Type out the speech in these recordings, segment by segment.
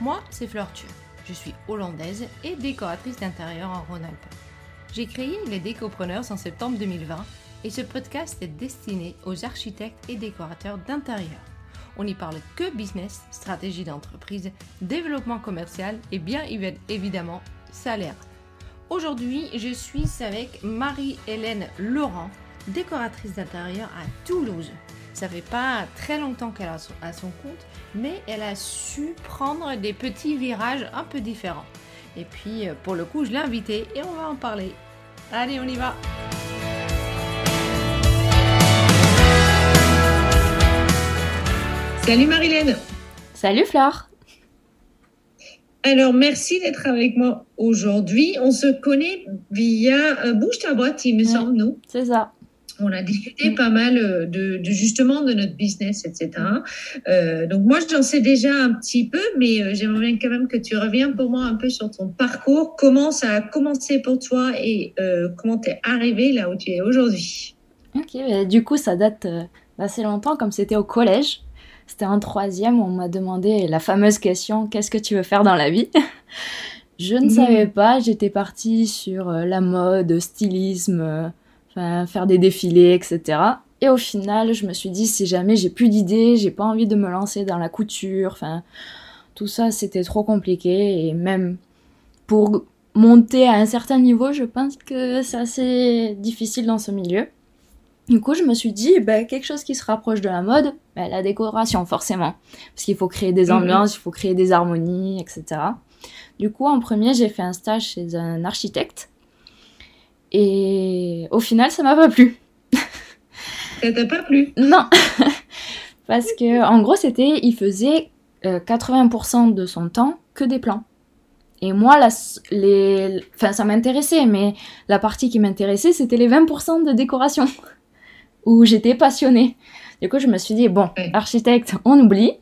Moi, c'est Fleur Thieu. Je suis hollandaise et décoratrice d'intérieur en Rhône-Alpes. J'ai créé les Décopreneurs en septembre 2020 et ce podcast est destiné aux architectes et décorateurs d'intérieur. On n'y parle que business, stratégie d'entreprise, développement commercial et bien évidemment salaire. Aujourd'hui, je suis avec Marie-Hélène Laurent, décoratrice d'intérieur à Toulouse. Ça fait pas très longtemps qu'elle a à son compte, mais elle a su prendre des petits virages un peu différents. Et puis, euh, pour le coup, je l'ai invitée et on va en parler. Allez, on y va! Salut Marilène. Salut Flore. Alors, merci d'être avec moi aujourd'hui. On se connaît via euh, Bouge ta boîte, il me semble, nous. C'est ça. On a discuté pas mal euh, de, justement de notre business, etc. Euh, donc moi, j'en sais déjà un petit peu, mais j'aimerais bien quand même que tu reviennes pour moi un peu sur ton parcours, comment ça a commencé pour toi et comment tu es arrivé là où tu es aujourd'hui? Ok, bah, du coup, ça date d'assez longtemps, comme c'était au collège. C'était en troisième, on m'a demandé la fameuse question qu'est-ce que tu veux faire dans la vie Je ne savais mhm. pas, j'étais partie sur euh, la mode, stylisme, euh, faire des défilés, etc. Et au final, je me suis dit si jamais j'ai plus d'idées, j'ai pas envie de me lancer dans la couture, enfin tout ça c'était trop compliqué et même pour monter à un certain niveau, je pense que c'est assez difficile dans ce milieu. Du coup, je me suis dit, bah, quelque chose qui se rapproche de la mode, bah, la décoration, forcément. Parce qu'il faut créer des mhm. ambiances, il faut créer des harmonies, etc. Du coup, en premier, j'ai fait un stage chez un architecte. Et au final, ça m'a pas plu. Ça t'a pas plu? Non. Parce que, en gros, c'était, il faisait 80% euh, de son temps que des plans. Et moi, la, les, enfin, ça m'intéressait, mais la partie qui m'intéressait, c'était les 20% de décoration où j'étais passionnée. Du coup, je me suis dit, bon, architecte, on oublie.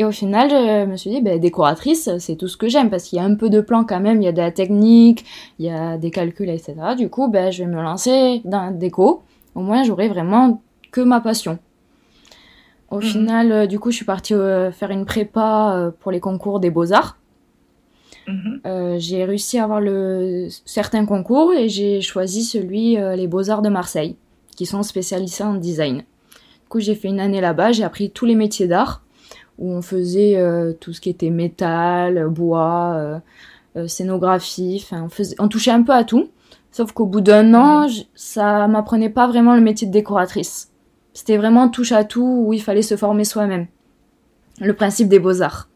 Et au final, je me suis dit, ben, décoratrice, c'est tout ce que j'aime, parce qu'il y a un peu de plan quand même, il y a de la technique, il y a des calculs, etc. Du coup, ben, je vais me lancer dans la déco. Au moins, j'aurai vraiment que ma passion. Au mhm. final, euh, du coup, je suis partie euh, faire une prépa euh, pour les concours des beaux-arts. Mhm. j'ai réussi à avoir le, certains concours et j'ai choisi celui les beaux-arts de Marseille qui sont spécialisés en design. Du coup, j'ai fait une année là-bas, j'ai appris tous les métiers d'art, où on faisait euh, tout ce qui était métal, bois, euh, euh, scénographie, enfin, on, faisait, on touchait un peu à tout. Sauf qu'au bout d'un an, ça m'apprenait pas vraiment le métier de décoratrice. C'était vraiment touche à tout où il fallait se former soi-même. Le principe des beaux-arts.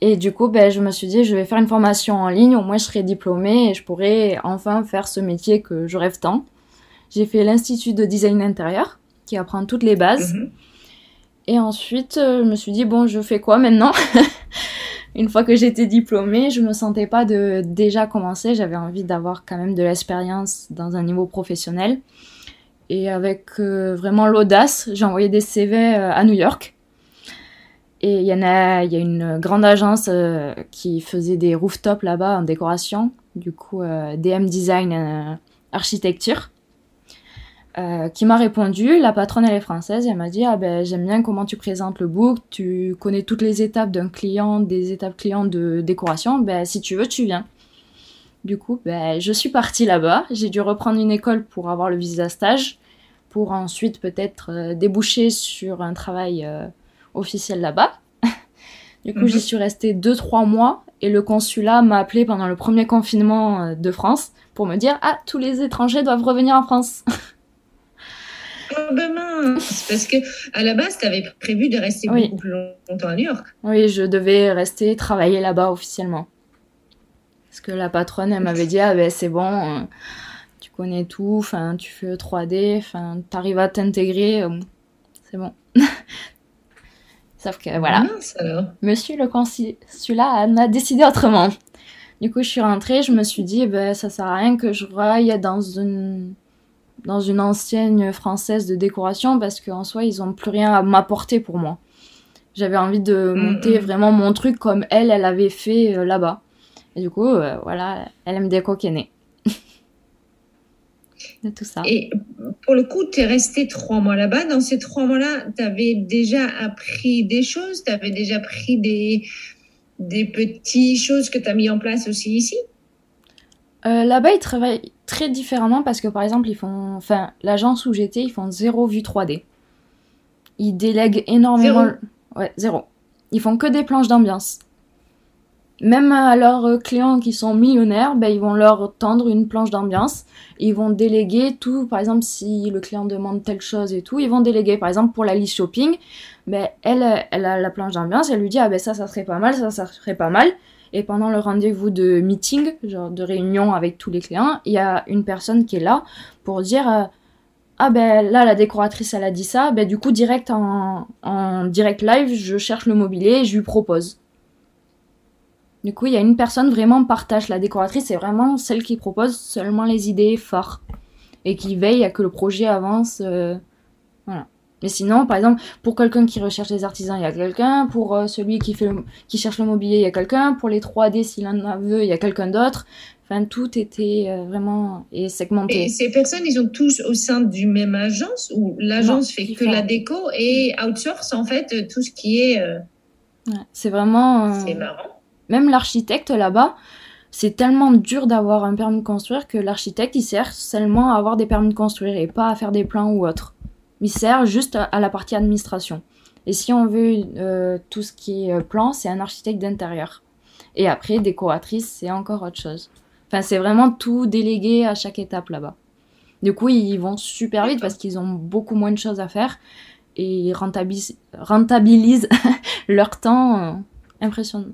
Et du coup, ben, je me suis dit, je vais faire une formation en ligne, au moins je serai diplômée et je pourrai enfin faire ce métier que je rêve tant. J'ai fait l'Institut de design intérieur, qui apprend toutes les bases. Mhm. Et ensuite, euh, je me suis dit, bon, je fais quoi maintenant? Une fois que j'étais diplômée, je me sentais pas de déjà commencer. J'avais envie d'avoir quand même de l'expérience dans un niveau professionnel. Et avec euh, vraiment l'audace, j'ai envoyé des CV euh, à New York. Et il y en a, il y a une grande agence qui faisait des rooftops là-bas en décoration. Du coup, DM Design Architecture. Euh, qui m'a répondu, la patronne elle est française, elle m'a dit ah ben j'aime bien comment tu présentes le book, tu connais toutes les étapes d'un client, des étapes clients de décoration, ben si tu veux tu viens. Du coup ben je suis partie là-bas, j'ai dû reprendre une école pour avoir le visa stage, pour ensuite peut-être euh, déboucher sur un travail euh, officiel là-bas. du coup j'y mhm. suis restée 2-3 mois et le consulat m'a appelé pendant le premier confinement de France pour me dire ah tous les étrangers doivent revenir en France. demain. C'est parce que à la base, tu avais prévu de rester beaucoup plus longtemps à New York. Oui, je devais rester travailler là-bas officiellement. Parce que la patronne, elle m'avait dit, ah ben c'est bon, euh, tu connais tout, enfin tu fais 3D, enfin t'arrives à t'intégrer, euh, c'est bon. Sauf que voilà, monsieur le consulat a décidé autrement. Du coup, je suis rentrée, je me suis dit, ben, ça sert à rien que je raille dans une dans une ancienne française de décoration parce qu'en soi, ils ont plus rien à m'apporter pour moi. J'avais envie de mm, monter mm. vraiment mon truc comme elle, elle avait fait euh, là-bas. Et du coup, euh, voilà, elle aime déco de tout ça. Et pour le coup, tu es resté trois mois là-bas. Dans ces trois mois-là, tu avais déjà appris des choses, tu avais déjà pris des, des petites choses que tu as mis en place aussi ici? Euh, Là-bas, ils travaillent très différemment parce que par exemple, ils font, enfin, l'agence où j'étais, ils font zéro vue 3D. Ils délèguent énormément. Zéro. Ouais, zéro. Ils font que des planches d'ambiance. Même à leurs clients qui sont millionnaires, ben, ils vont leur tendre une planche d'ambiance. Ils vont déléguer tout. Par exemple, si le client demande telle chose et tout, ils vont déléguer. Par exemple, pour la liste shopping, ben, elle, elle a la planche d'ambiance. Elle lui dit, ah ben ça, ça serait pas mal, ça, ça serait pas mal. Et pendant le rendez-vous de meeting, genre de réunion avec tous les clients, il y a une personne qui est là pour dire euh, ah ben là la décoratrice elle a dit ça, ben du coup direct en, direct live je cherche le mobilier et je lui propose. Du coup il y a une personne vraiment partage la décoratrice c'est vraiment celle qui propose seulement les idées fortes et qui veille à que le projet avance. euh, voilà. Mais sinon, par exemple, pour quelqu'un qui recherche les artisans, il y a quelqu'un. Pour euh, celui qui, fait le- qui cherche le mobilier, il y a quelqu'un. Pour les 3D, s'il en a veut, il y a quelqu'un d'autre. Enfin, tout était euh, vraiment et segmenté. Et ces personnes, ils sont tous au sein du même agence ou l'agence fait que la déco et outsource en fait euh, tout ce qui est. euh, Ouais, c'est vraiment. C'est marrant. Même l'architecte là-bas, c'est tellement dur d'avoir un permis de construire que l'architecte, il sert seulement à avoir des permis de construire et pas à faire des plans ou autre. Il sert juste à, la partie administration. Et si on veut euh, tout ce qui est euh, plan, c'est un architecte d'intérieur. Et après, décoratrice, c'est encore autre chose. Enfin, c'est vraiment tout délégué à chaque étape là-bas. Du coup, ils vont super vite parce qu'ils ont beaucoup moins de choses à faire et ils rentabilisent, rentabilisent leur temps euh, impressionnant.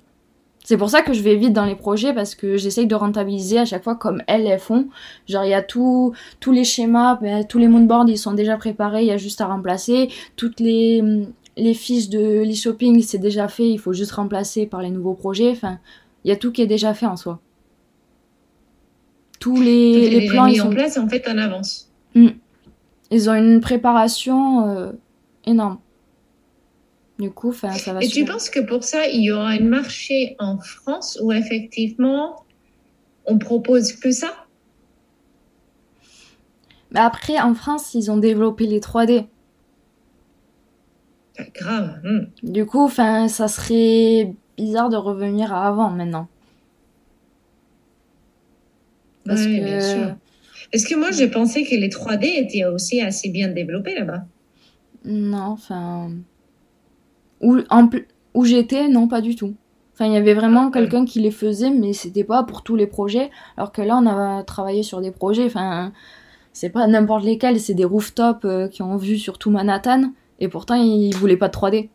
C'est pour ça que je vais vite dans les projets parce que j'essaye de rentabiliser à chaque fois comme elles, elles font. Genre, il y a tout, tous les schémas, ben, tous les moodboards, ils sont déjà préparés, il y a juste à remplacer. Toutes les, hum, les fiches de l'e-shopping, c'est déjà fait, il faut juste remplacer par les nouveaux projets. Enfin, il y a tout qui est déjà fait en soi. Tous les, les plans, mis ils en sont place en fait en avance. ils ont une préparation euh, énorme. Du coup, ça va Et tu penses que pour ça, il y aura un marché en France où effectivement on propose que ça? Mais après, en France, ils ont développé les 3D. Ah, Grave. hum. Du coup, enfin, ça serait bizarre de revenir à avant maintenant. Parce Ouais, que bien sûr. Parce que moi, j'ai pensé que les 3D étaient aussi assez bien développés là-bas. non, enfin, où, en où j'étais, non, pas du tout. Enfin, il y avait vraiment quelqu'un qui les faisait, mais c'était pas pour tous les projets. Alors que là, on a travaillé sur des projets, enfin, c'est pas n'importe lesquels, c'est des rooftops euh, qui ont vu sur tout Manhattan, et pourtant, ils voulaient pas de 3D.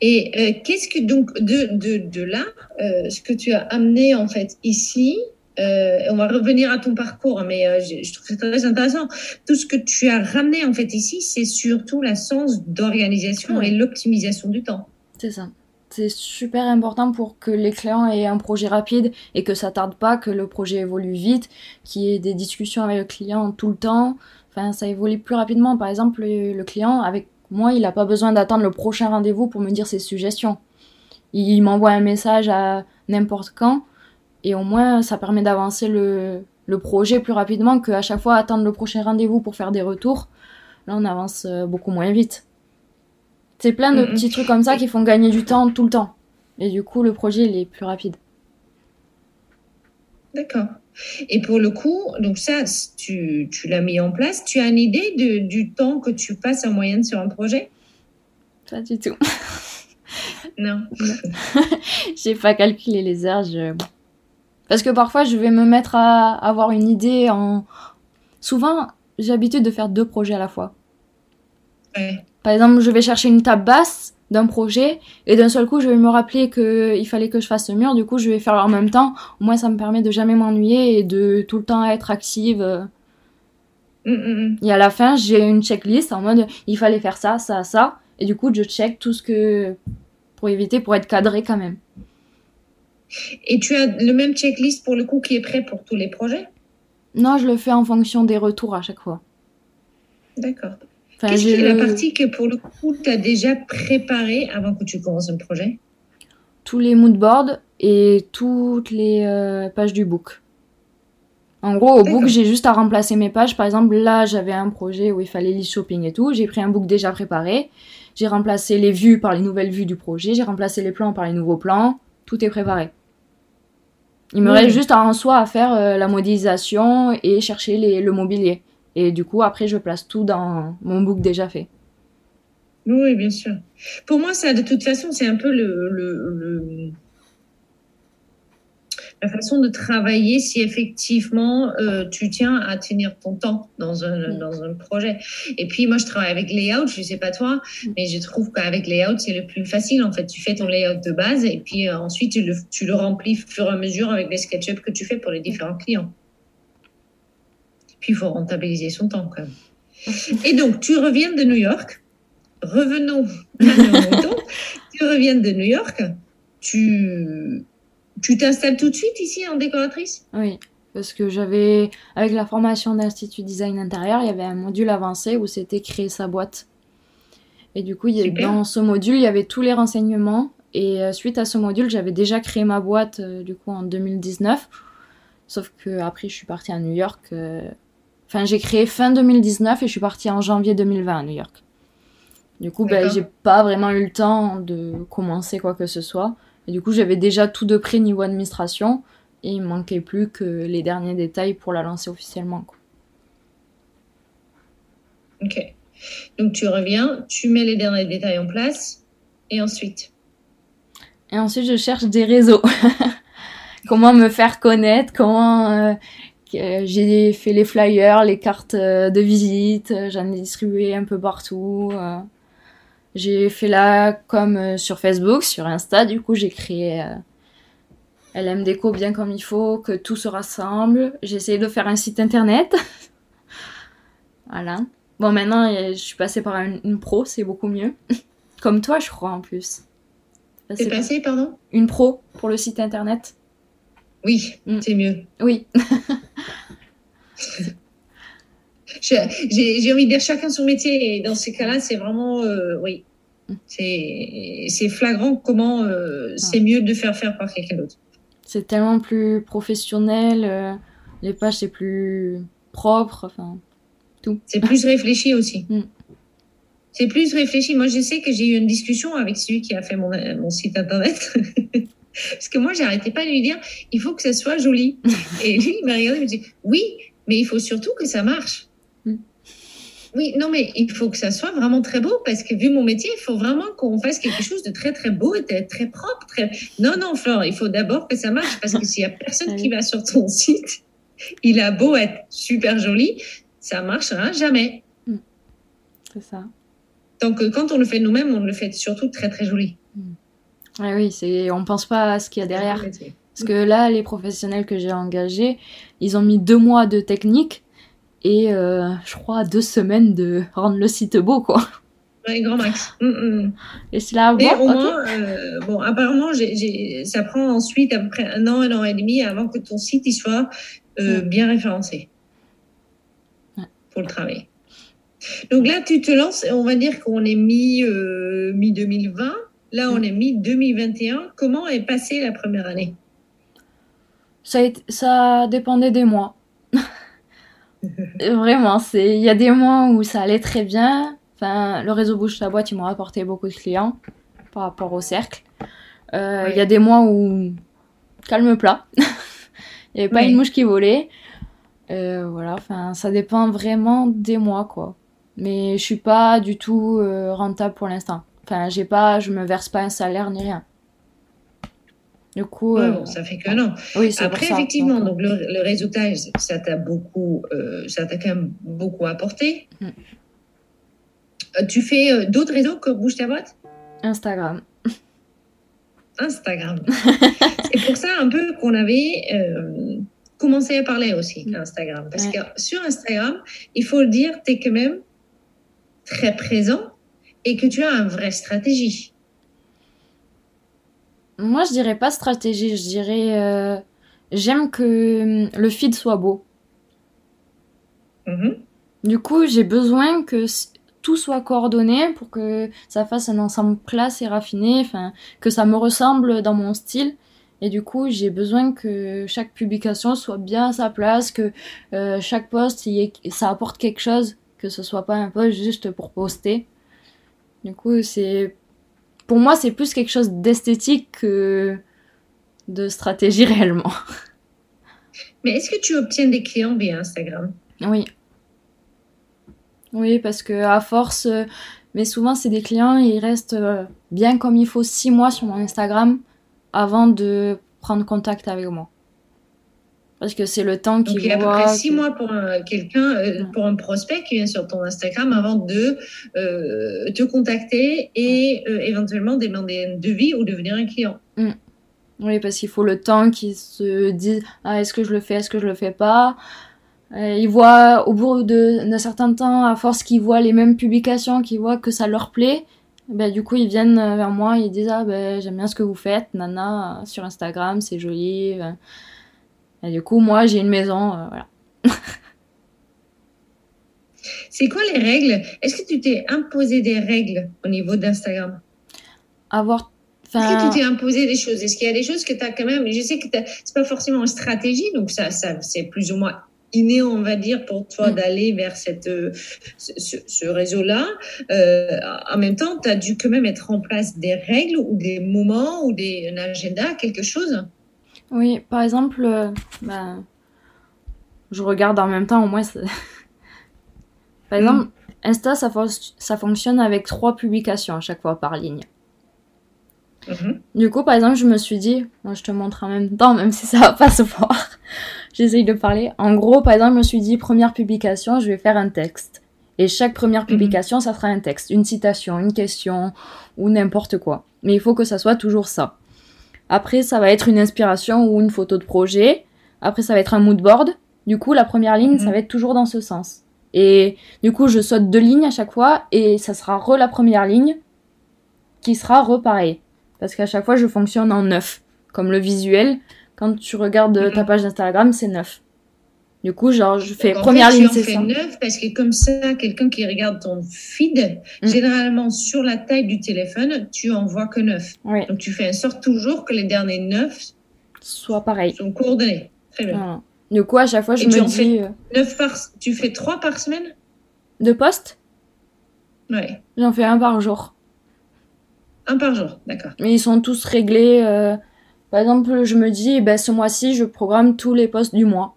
Et euh, qu'est-ce que donc de, de, de là, euh, ce que tu as amené en fait ici, euh, on va revenir à ton parcours, mais euh, je, je trouve ça très intéressant. Tout ce que tu as ramené en fait ici, c'est surtout la sens d'organisation Ouais. et l'optimisation du temps. C'est ça. C'est super important pour que les clients aient un projet rapide et que ça tarde pas, que le projet évolue vite, qu'il y ait des discussions avec le client tout le temps. Enfin, ça évolue plus rapidement. Par exemple, le, le client, avec moi, il n'a pas besoin d'attendre le prochain rendez-vous pour me dire ses suggestions. Il m'envoie un message à n'importe quand et au moins ça permet d'avancer le, le projet plus rapidement qu'à chaque fois attendre le prochain rendez-vous pour faire des retours. Là, on avance euh, beaucoup moins vite. C'est plein de Mhm. petits trucs comme ça qui font gagner du temps tout le temps. Et du coup, le projet, il est plus rapide. D'accord. Et pour le coup, donc ça, tu, tu l'as mis en place. Tu as une idée de, du temps que tu passes en moyenne sur un projet? Pas du tout. Non. J'ai pas calculé les heures. Je... Parce que parfois, je vais me mettre à avoir une idée en. Souvent, j'ai l'habitude de faire deux projets à la fois. Ouais. Par exemple, je vais chercher une table basse d'un projet et d'un seul coup, je vais me rappeler que il fallait que je fasse ce mur. Du coup, je vais faire en même temps. Au moins, ça me permet de jamais m'ennuyer et de tout le temps être active. Hum, hum, hum. Et à la fin, j'ai une checklist en mode il fallait faire ça, ça, ça. Et du coup, je check tout ce que. pour éviter, pour être cadré quand même. Et tu as le même checklist pour le coup qui est prêt pour tous les projets? Non, je le fais en fonction des retours à chaque fois. D'accord. Enfin, Qu'est-ce qui est la partie que pour le coup tu as déjà préparée avant que tu commences un projet? Tous les moodboards et toutes les euh, pages du book. En gros, au book, j'ai juste à remplacer mes pages. Par exemple, là, j'avais un projet où il fallait list shopping et tout. J'ai pris un book déjà préparé. J'ai remplacé les vues par les nouvelles vues du projet. J'ai remplacé les plans par les nouveaux plans. Tout est préparé. Il me Oui. reste juste en soi à faire euh, la modélisation et chercher les- le mobilier. Et du coup, après, je place tout dans mon book déjà fait. Oui, bien sûr. Pour moi, ça, de toute façon, c'est un peu le, le, le- la façon de travailler si effectivement euh, tu tiens à tenir ton temps dans un, Mm. dans un projet. Et puis, moi, je travaille avec layout, je sais pas toi, Mm. mais je trouve qu'avec layout, c'est le plus facile. En fait, tu fais ton layout de base et puis euh, ensuite, tu le, tu le remplis au fur et à mesure avec les SketchUp que tu fais pour les différents clients. Puis, il faut rentabiliser son temps quand même. Et donc, tu reviens de New York. Revenons à nos moutons. Tu reviens de New York. Tu tu t'installes tout de suite ici en décoratrice? Oui, parce que j'avais, avec la formation d'Institut Design Intérieur, il y avait un module avancé où c'était créer sa boîte. Et du coup, il y a- dans ce module, il y avait tous les renseignements. Et euh, suite à ce module, j'avais déjà créé ma boîte euh, du coup en 2019. Sauf que après, je suis partie à New York. euh, Enfin, j'ai créé fin 2019 et je suis partie en janvier 2020 à New York. Du coup, ben, j'ai pas vraiment eu le temps de commencer quoi que ce soit. Et du coup, j'avais déjà tout de près niveau administration. Et il me manquait plus que les derniers détails pour la lancer officiellement. quoi. Ok. Donc tu reviens, tu mets les derniers détails en place et ensuite? Et ensuite, je cherche des réseaux. comment me faire connaître, comment... euh, que- j'ai fait les flyers, les cartes euh, de visite, euh, j'en ai distribué un peu partout. euh. J'ai fait là comme euh, sur Facebook, sur Insta, du coup j'ai créé euh, LM Déco bien comme il faut, que tout se rassemble. J'ai essayé de faire un site internet. voilà. Bon maintenant euh, je suis passée par une, une pro, c'est beaucoup mieux. comme toi je crois en plus. C'est passé, pardon? Une pro pour le site internet? Oui, Mm. c'est mieux. Oui, J'ai envie de dire chacun son métier et dans ces cas-là, c'est vraiment, euh, oui, c'est c'est flagrant comment euh, c'est mieux de faire faire par quelqu'un d'autre. c'est tellement plus professionnel, euh, les pages c'est plus propre, enfin tout. C'est plus réfléchi aussi. Mm. C'est plus réfléchi. Moi, je sais que j'ai eu une discussion avec celui qui a fait mon, mon site internet. Parce que moi, j'arrêtais pas de lui dire, il faut que ça soit joli. Et lui, il m'a regardé, il me dit, oui, mais il faut surtout que ça marche. Oui, non, mais il faut que ça soit vraiment très beau parce que vu mon métier, il faut vraiment qu'on fasse quelque chose de très, très beau et de très propre. Très... Non, non, Flore, il faut d'abord que ça marche parce que s'il y a personne qui va sur ton site, il a beau être super joli, ça marchera jamais. C'est ça. Donc, euh, quand on le fait nous-mêmes, on le fait surtout très, très joli. Ouais, oui, c'est on pense pas à ce qu'il y a derrière. Parce que là, les professionnels que j'ai engagés, ils ont mis deux mois de technique et euh, je crois deux semaines de rendre le site beau, quoi. Ouais, grand max. Mm, mm. Et c'est là, bon, au moins, euh, bon, apparemment, ça prend ensuite à peu près un an, un an et demi avant que ton site il soit euh, Mm. bien référencé Ouais. pour le travail. Donc là, tu te lances, on va dire qu'on est mi, euh, mi 2020. Là, on est mi 2021. Comment est passée la première année? Ça, été- ça dépendait des mois. Vraiment, c'est il y a des mois où ça allait très bien. Enfin, le réseau bouge ta boîte, ils m'ont apporté beaucoup de clients par rapport au cercle. Euh, Il y a des mois où calme plat. Il n'y avait pas une mouche qui volait. Euh, voilà, enfin, ça dépend vraiment des mois, quoi. Mais je suis pas du tout euh, rentable pour l'instant. Enfin, j'ai pas, je me verse pas un salaire ni rien. Du coup, Ouais, euh, bon, Ça fait qu'un an. oui, Après, ça. effectivement, Donc, donc le, le réseautage, ça t'a beaucoup, euh, ça t'a quand même beaucoup apporté. Mm. Euh, Tu fais d'autres réseaux que Bouge ta boîte? Instagram. Instagram. C'est pour ça un peu qu'on avait euh, commencé à parler aussi Mm. Instagram. Parce Ouais. que sur Instagram, il faut le dire, tu es quand même très présent et que tu as une vraie stratégie. Moi, je dirais pas stratégie, je dirais euh, j'aime que hum, le feed soit beau. Mhm. Du coup, j'ai besoin que s- tout soit coordonné pour que ça fasse un ensemble classe et raffiné, enfin que ça me ressemble dans mon style Et du coup, j'ai besoin que chaque publication soit bien à sa place, que euh, chaque post, ça apporte quelque chose, que ce soit pas un post juste pour poster. Du coup, c'est pour moi, c'est plus quelque chose d'esthétique que de stratégie réellement. Mais est-ce que tu obtiens des clients via Instagram? Oui. Oui, parce que à force, euh, mais souvent c'est des clients, ils restent euh, bien comme il faut six mois sur mon Instagram avant de prendre contact avec moi. Parce que c'est le temps qu'il voit. Donc, il y a à peu près six mois pour quelqu'un, euh, pour un prospect qui vient sur ton Instagram avant de te contacter et éventuellement demander un devis ou devenir un client. Mm. Oui, parce qu'il faut le temps qu'ils se disent ah, est-ce que je le fais, est-ce que je le fais pas? ils voient au bout d'un certain temps, à force qu'ils voient les mêmes publications, qu'ils voient que ça leur plaît, ben, du coup ils viennent vers moi, ils disent ah ben j'aime bien ce que vous faites, nana, sur Instagram, c'est joli. Et du coup moi j'ai une maison, euh, voilà. c'est quoi les règles? Est-ce que tu t'es imposé des règles au niveau d'Instagram? Avoir est-ce que tu t'es imposé des choses? Est-ce qu'il y a des choses que tu as quand même Je sais que c'est pas forcément une stratégie, donc ça, ça c'est plus ou moins inné, on va dire, pour toi mm. d'aller vers cette, euh, ce, réseau-là. Euh, en même temps, tu as dû quand même mettre en place des règles ou des moments ou des, un agenda, quelque chose? Oui, par exemple, euh, ben, je regarde en même temps, au moins. par mm. exemple, Insta, ça, ça fonctionne avec trois publications à chaque fois par ligne. Mhm. Du coup, par exemple, je me suis dit, moi je te montre en même temps, même si ça va pas se voir. J'essaye de parler. En gros, par exemple, je me suis dit, première publication, je vais faire un texte. Et chaque première mhm. publication, ça sera un texte, une citation, une question ou n'importe quoi. Mais il faut que ça soit toujours ça. Après, ça va être une inspiration ou une photo de projet. Après, ça va être un mood board. Du coup, la première ligne, ça mhm. va être toujours dans ce sens. Et du coup, je saute deux lignes à chaque fois et ça sera re la première ligne qui sera re pareil. Parce qu'à chaque fois, je fonctionne en neuf. Comme le visuel, quand tu regardes ta mhm. page d'Instagram, c'est neuf. Du coup, genre, je fais première ligne, c'est ça. neuf parce que comme ça, quelqu'un qui regarde ton feed, mm. généralement sur la taille du téléphone, tu en vois que neuf. Donc, tu fais en sorte toujours que les derniers neuf soient pareils. Sont coordonnés. Très bien. Du coup, à chaque fois, je me dis. Euh, neuf par... Tu fais trois par semaine? De poste? Ouais. J'en fais un par jour. Un par jour, d'accord. Mais ils sont tous réglés. Euh, par exemple, je me dis, ben, ce mois-ci, je programme tous les postes du mois.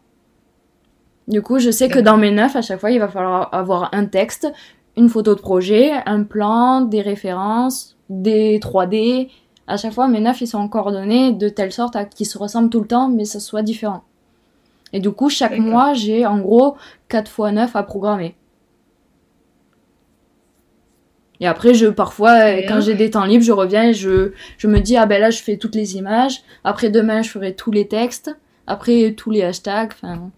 Du coup, je sais que dans mes neuf, à chaque fois, il va falloir avoir un texte, une photo de projet, un plan, des références, des 3D. À chaque fois, mes neuf, ils sont coordonnés de telle sorte à qu'ils se ressemblent tout le temps, mais ce soit différent. Et du coup, chaque mois, j'ai en gros 4 fois 9 à programmer. Et après, je parfois, quand j'ai des temps libres, je reviens et je, je me dis, ah ben là, je fais toutes les images. Après, demain, je ferai tous les textes. Après, tous les hashtags. Enfin,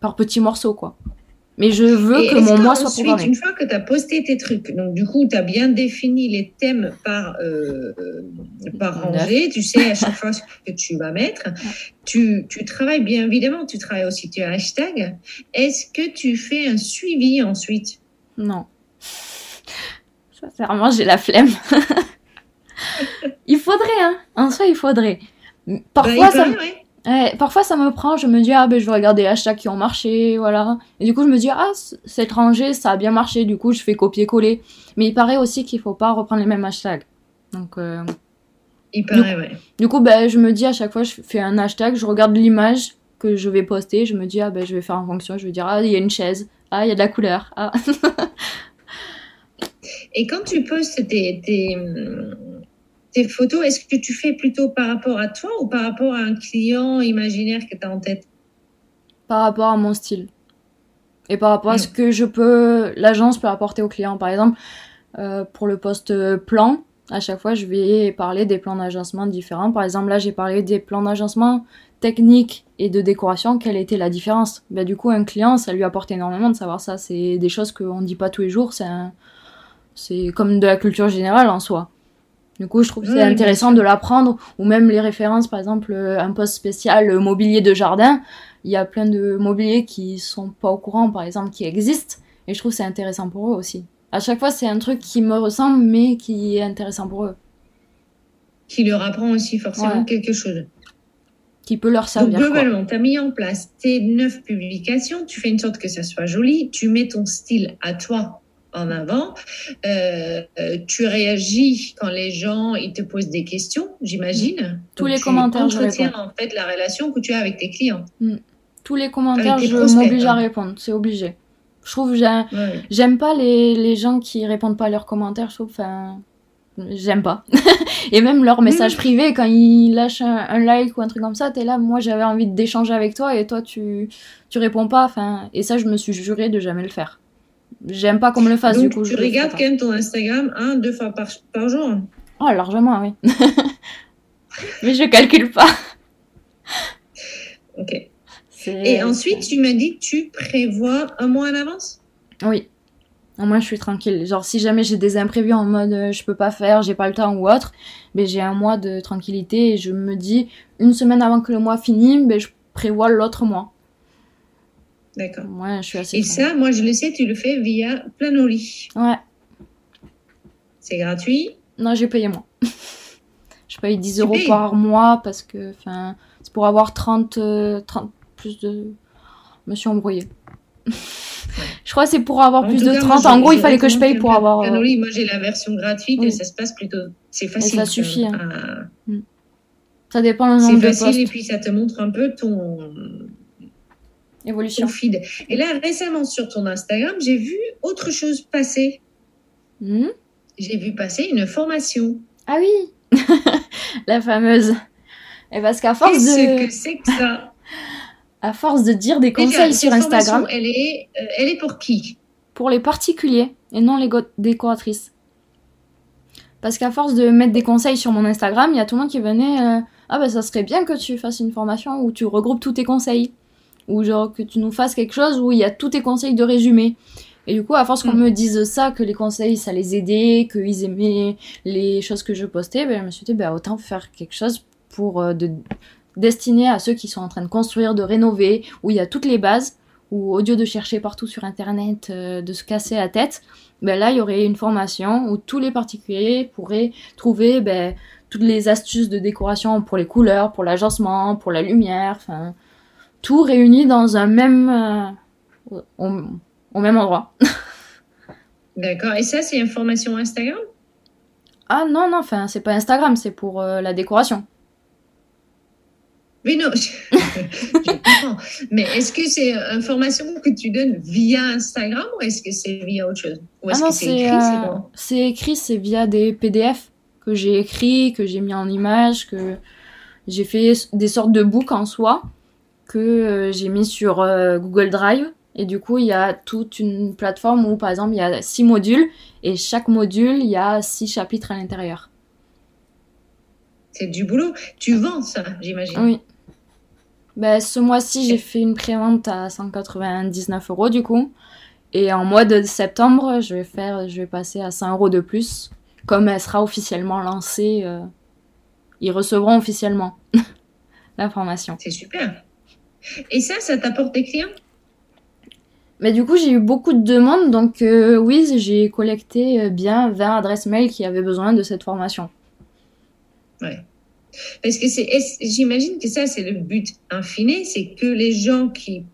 par petits morceaux, quoi. Mais je veux que mon mois soit programmé. Une fois que tu as posté tes trucs, donc du coup, tu as bien défini les thèmes par, euh, par rangée, tu sais à chaque fois ce que tu vas mettre. Tu, tu travailles bien évidemment, tu travailles aussi tu as hashtag. Est-ce que tu fais un suivi ensuite? Non. Sincèrement, j'ai la flemme. il faudrait, hein. En soi, il faudrait. Parfois, bah, ça... parfois, ça me prend, je me dis, ah, ben, je vais regarder les hashtags qui ont marché, voilà. Et du coup, je me dis, ah, c'est rangé, ça a bien marché, du coup, je fais copier-coller. Mais il paraît aussi qu'il faut pas reprendre les mêmes hashtags. Donc, euh, Il paraît, ouais. Du coup, ben, je me dis, à chaque fois, je fais un hashtag, je regarde l'image que je vais poster, je me dis, ah, ben, je vais faire en fonction, je vais dire, ah, il y a une chaise, ah, il y a de la couleur, ah. Et quand tu postes tes, tes, photos, est-ce que tu fais plutôt par rapport à toi ou par rapport à un client imaginaire que tu as en tête? Par rapport à mon style. Et par rapport à ce mm. que je peux, l'agence peut apporter au client. Par exemple, euh, pour le poste plan, à chaque fois, je vais parler des plans d'agencement différents. Par exemple, là, j'ai parlé des plans d'agencement techniques et de décoration. Quelle était la différence? Ben, Du coup, un client, ça lui apporte énormément de savoir ça. C'est des choses qu'on ne dit pas tous les jours. C'est un, c'est comme de la culture générale en soi. Du coup, je trouve que c'est intéressant de l'apprendre, ou même les références, par exemple, euh, un poste spécial euh, mobilier de jardin. Il y a plein de mobiliers qui sont pas au courant, par exemple, qui existent, et je trouve que c'est intéressant pour eux aussi. À chaque fois, c'est un truc qui me ressemble, mais qui est intéressant pour eux. qui leur apprend aussi forcément Ouais. quelque chose. Qui peut leur Donc, servir. quoi. globalement, tu as mis en place tes neuf publications, tu fais une sorte que ça soit joli, tu mets ton style à toi en avant, euh, euh, tu réagis quand les gens ils te posent des questions, j'imagine. Tous Donc, les tu commentaires, je entretiens, réponds. en fait la relation que tu as avec tes clients. Tous les commentaires, je m'oblige à hein. répondre. C'est obligé. Je trouve Ouais. j'aime pas les, les gens qui répondent pas à leurs commentaires. Je trouve, enfin, j'aime pas. Et même leurs messages privés, quand ils lâchent un, un like ou un truc comme ça, t'es là. Moi, j'avais envie d'échanger avec toi et toi, tu tu réponds pas. Enfin, et ça, je me suis juré de jamais le faire. J'aime pas qu'on me le fasse. Donc du coup, tu je regardes quand même ton Instagram un, deux fois par, par jour. Oh, largement, oui. Mais je calcule pas. Ok. Et ensuite, tu m'as dit que tu prévois un mois en avance Oui. Au moins, je suis tranquille. Genre, si jamais j'ai des imprévus en mode euh, je peux pas faire, j'ai pas le temps ou autre, ben, j'ai un mois de tranquillité et je me dis, une semaine avant que le mois finisse, ben, je prévois l'autre mois. D'accord. Moi, je suis assez. Et ça, moi je le sais, tu le fais via Planoly. Ouais. C'est gratuit. Non, j'ai payé moi. je paye 10 Tu euros payes par mois parce que, enfin, c'est pour avoir 30, euh, 30 plus de. Je me suis embrouillée. je crois que c'est pour avoir En plus de cas, 30. moi, en gros, il fallait que je paye pour avoir. euh, Planoly. Moi j'ai la version gratuite oui. et ça se passe plutôt. C'est facile. ça suffit, hein. Ah, Ça dépend le C'est nombre de facile et puis ça te montre un peu ton, Évolution. ton feed. Et là, récemment sur ton Instagram, j'ai vu autre chose passer. Hmm J'ai vu passer une formation. Ah oui La fameuse. Et parce qu'à force Qu'est-ce de, que c'est que ça à force de dire des Déjà, conseils sur Instagram Elle est, euh, elle est pour qui? Pour les particuliers et non les décoratrices. Parce qu'à force de mettre des conseils sur mon Instagram, il y a tout le monde qui venait euh, Ah bah ça serait bien que tu fasses une formation où tu regroupes tous tes conseils. Ou genre que tu nous fasses quelque chose où il y a tous tes conseils de résumé. Et du coup, à force qu'on Mm. me dise ça, que les conseils ça les aidait, qu'ils aimaient les choses que je postais, ben, je me suis dit bah, autant faire quelque chose pour euh, de, destiné à ceux qui sont en train de construire, de rénover, où il y a toutes les bases, où au lieu de chercher partout sur internet, euh, de se casser la tête, ben là il y aurait une formation où tous les particuliers pourraient trouver ben, toutes les astuces de décoration pour les couleurs, pour l'agencement, pour la lumière, enfin tout réuni dans un même euh, au, au même endroit. D'accord. Et ça, c'est une formation Instagram? Ah non non, enfin c'est pas Instagram, c'est pour euh, la décoration. Oui, non, je, je comprends. Mais est-ce que c'est une formation que tu donnes via Instagram ou est-ce que c'est via autre chose? Ou est-ce Ah non, que c'est écrit euh, c'est écrit, c'est via des PDF que j'ai écrit, que j'ai mis en image, que j'ai fait des sortes de books en soi, que euh, j'ai mis sur euh, Google Drive. Et du coup, il y a toute une plateforme où, par exemple, il y a six modules, et chaque module, il y a six chapitres à l'intérieur. C'est du boulot. Tu vends ça, j'imagine. Oui. Ben, ce mois-ci, j'ai fait une prévente à 199 euros, du coup. Et en mois de septembre, je vais faire, je vais passer à 100 euros de plus. Comme elle sera officiellement lancée, euh, ils recevront officiellement l'information. C'est super. Et ça, ça t'apporte des clients? Mais du coup, j'ai eu beaucoup de demandes, donc euh, oui, j'ai collecté euh, bien 20 adresses mail qui avaient besoin de cette formation. Ouais. Parce que c'est, j'imagine que ça, c'est le but infini, c'est que les gens qui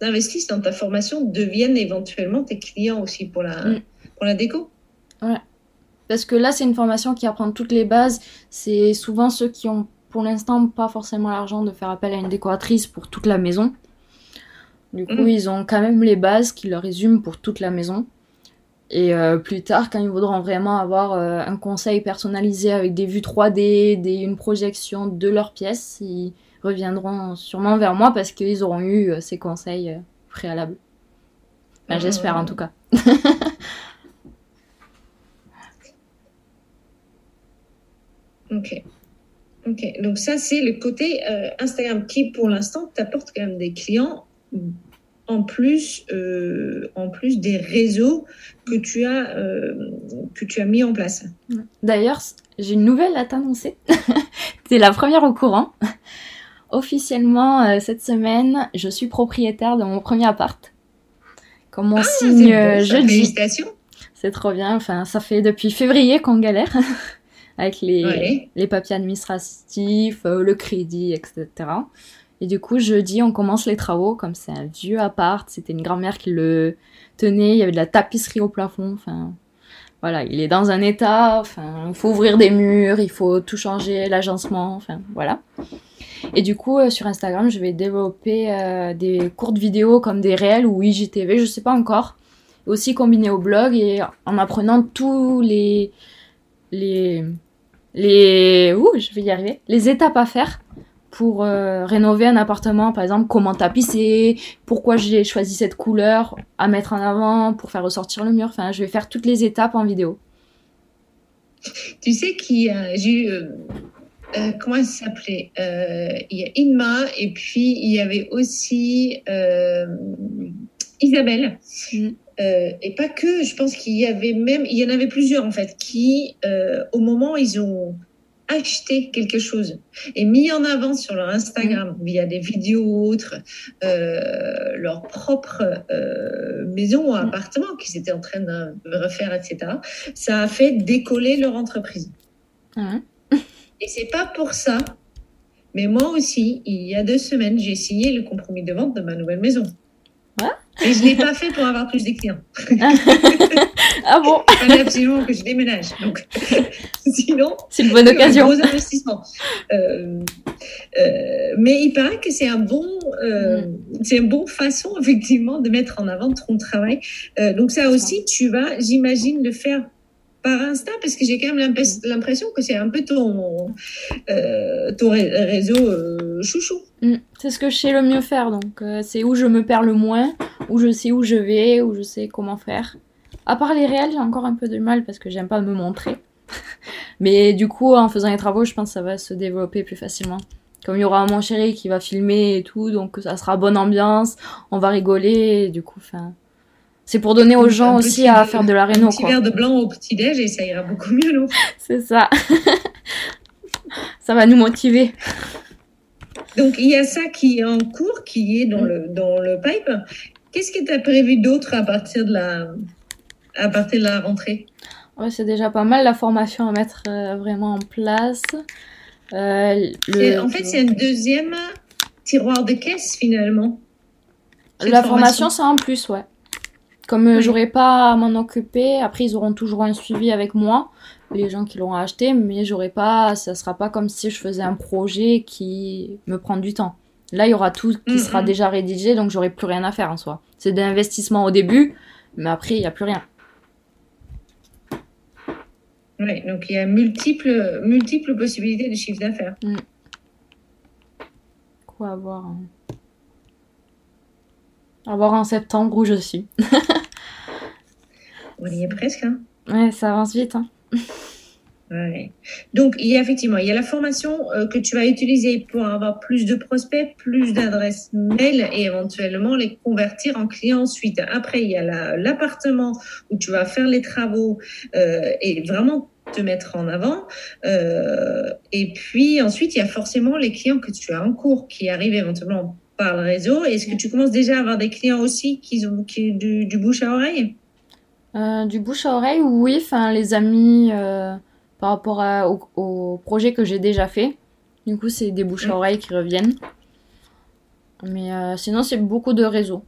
investissent dans ta formation deviennent éventuellement tes clients aussi pour la, Mm. pour la déco? Parce que là, c'est une formation qui apprend toutes les bases. C'est souvent ceux qui ont pour l'instant pas forcément l'argent de faire appel à une décoratrice pour toute la maison. Du coup, Mhm. ils ont quand même les bases qui leur résument pour toute la maison. Et euh, plus tard, quand ils voudront vraiment avoir euh, un conseil personnalisé avec des vues 3D, des, une projection de leurs pièces, ils reviendront sûrement vers moi parce qu'ils auront eu euh, ces conseils préalables. Enfin, J'espère en tout cas. Ok. Ok. Donc ça, c'est le côté euh, Instagram qui, pour l'instant, t'apporte quand même des clients en plus, euh, en plus des réseaux que tu as, euh, que tu as mis en place. D'ailleurs, j'ai une nouvelle à t'annoncer. T'es la première au courant. Officiellement, cette semaine, je suis propriétaire de mon premier appart. Comme on Ah, signe bon, jeudi. Félicitations. C'est trop bien. Enfin, ça fait depuis février qu'on galère avec les, les papiers administratifs, euh, le crédit, etc. Et du coup, jeudi, on commence les travaux, comme c'est un vieux appart, c'était une grand-mère qui le tenait, il y avait de la tapisserie au plafond, enfin, voilà, il est dans un état, enfin, il faut ouvrir des murs, il faut tout changer, l'agencement, enfin, voilà. Et du coup, euh, sur Instagram, je vais développer euh, des courtes vidéos comme des réels ou IGTV, je sais pas encore. Aussi combiné au blog et en apprenant tous les, les, les, ouh, je vais y arriver, les étapes à faire pour euh, rénover un appartement, par exemple, comment tapisser, pourquoi j'ai choisi cette couleur à mettre en avant pour faire ressortir le mur. Enfin, je vais faire toutes les étapes en vidéo. Tu sais qui j'ai eu euh, euh, comment elle s'appelait Il y a Inma et puis il y avait aussi Isabelle. Mm. Et pas que, je pense qu'il y avait même, il y en avait plusieurs en fait, qui au moment où ils ont acheté quelque chose et mis en avant sur leur Instagram mm. via des vidéos ou autres euh, leur propre euh, maison ou mm. appartement qu'ils étaient en train de refaire, etc. Ça a fait décoller leur entreprise. Ah et c'est pas pour ça, mais moi aussi, il y a deux semaines, j'ai signé le compromis de vente de ma nouvelle maison. Et je ne l'ai pas fait pour avoir plus de clients. ah bon? Il fallait absolument que je déménage. Donc, sinon, c'est une bonne occasion. Un gros investissement. Euh, euh, mais il paraît que c'est un bon, euh, mm. c'est une bonne façon effectivement de mettre en avant ton travail. Euh, donc ça aussi, tu vas, j'imagine, le faire par Insta parce que j'ai quand même l'impression que c'est un peu ton, euh, ton réseau chouchou. Mm. C'est ce que je sais le mieux faire, donc euh, c'est où je me perds le moins, où je sais où je vais, où je sais comment faire. À part les réels, j'ai encore un peu de mal parce que j'aime pas me montrer. Mais du coup, en faisant les travaux, je pense que ça va se développer plus facilement. Comme il y aura mon chéri qui va filmer et tout, donc ça sera bonne ambiance, on va rigoler, et du coup, enfin c'est pour donner aux gens aussi à faire de la réno. Un petit verre de blanc au petit-déj et ça ira beaucoup mieux, non? C'est ça. ça va nous motiver. Donc, il y a ça qui est en cours, qui est dans, le, dans le pipe. Qu'est-ce que tu as prévu d'autre à partir de la, à partir de la rentrée? Ouais, C'est déjà pas mal la formation à mettre euh, vraiment en place. Euh, en fait, c'est un deuxième tiroir de caisse finalement. La formation, c'est en plus, ouais. Comme euh, j'aurai pas à m'en occuper, après ils auront toujours un suivi avec moi, les gens qui l'ont acheté, mais j'aurai pas, ça sera pas comme si je faisais un projet qui me prend du temps. Là, il y aura tout qui sera déjà rédigé, donc j'aurai plus rien à faire en soi. C'est de l'investissement au début, mais après, il n'y a plus rien. Oui, donc il y a multiples, multiples possibilités de chiffre d'affaires. Mm. Quoi avoir hein. voir en septembre où je suis. On y est presque. Hein. Ouais, ça avance vite. Hein. Ouais. Donc, il y a effectivement, il y a la formation euh, que tu vas utiliser pour avoir plus de prospects, plus d'adresses mail et éventuellement les convertir en clients ensuite. Après, il y a l'appartement où tu vas faire les travaux euh, et vraiment te mettre en avant. Euh, et puis ensuite, il y a forcément les clients que tu as en cours qui arrivent éventuellement par le réseau. Est-ce que tu commences déjà à avoir des clients aussi qui ont qui, du, du bouche à oreille? Euh, du bouche à oreille, oui. Enfin, les amis, euh, par rapport au, projet que j'ai déjà fait. Du coup, c'est des bouches à mm. oreille qui reviennent. Mais euh, sinon, c'est beaucoup de réseaux.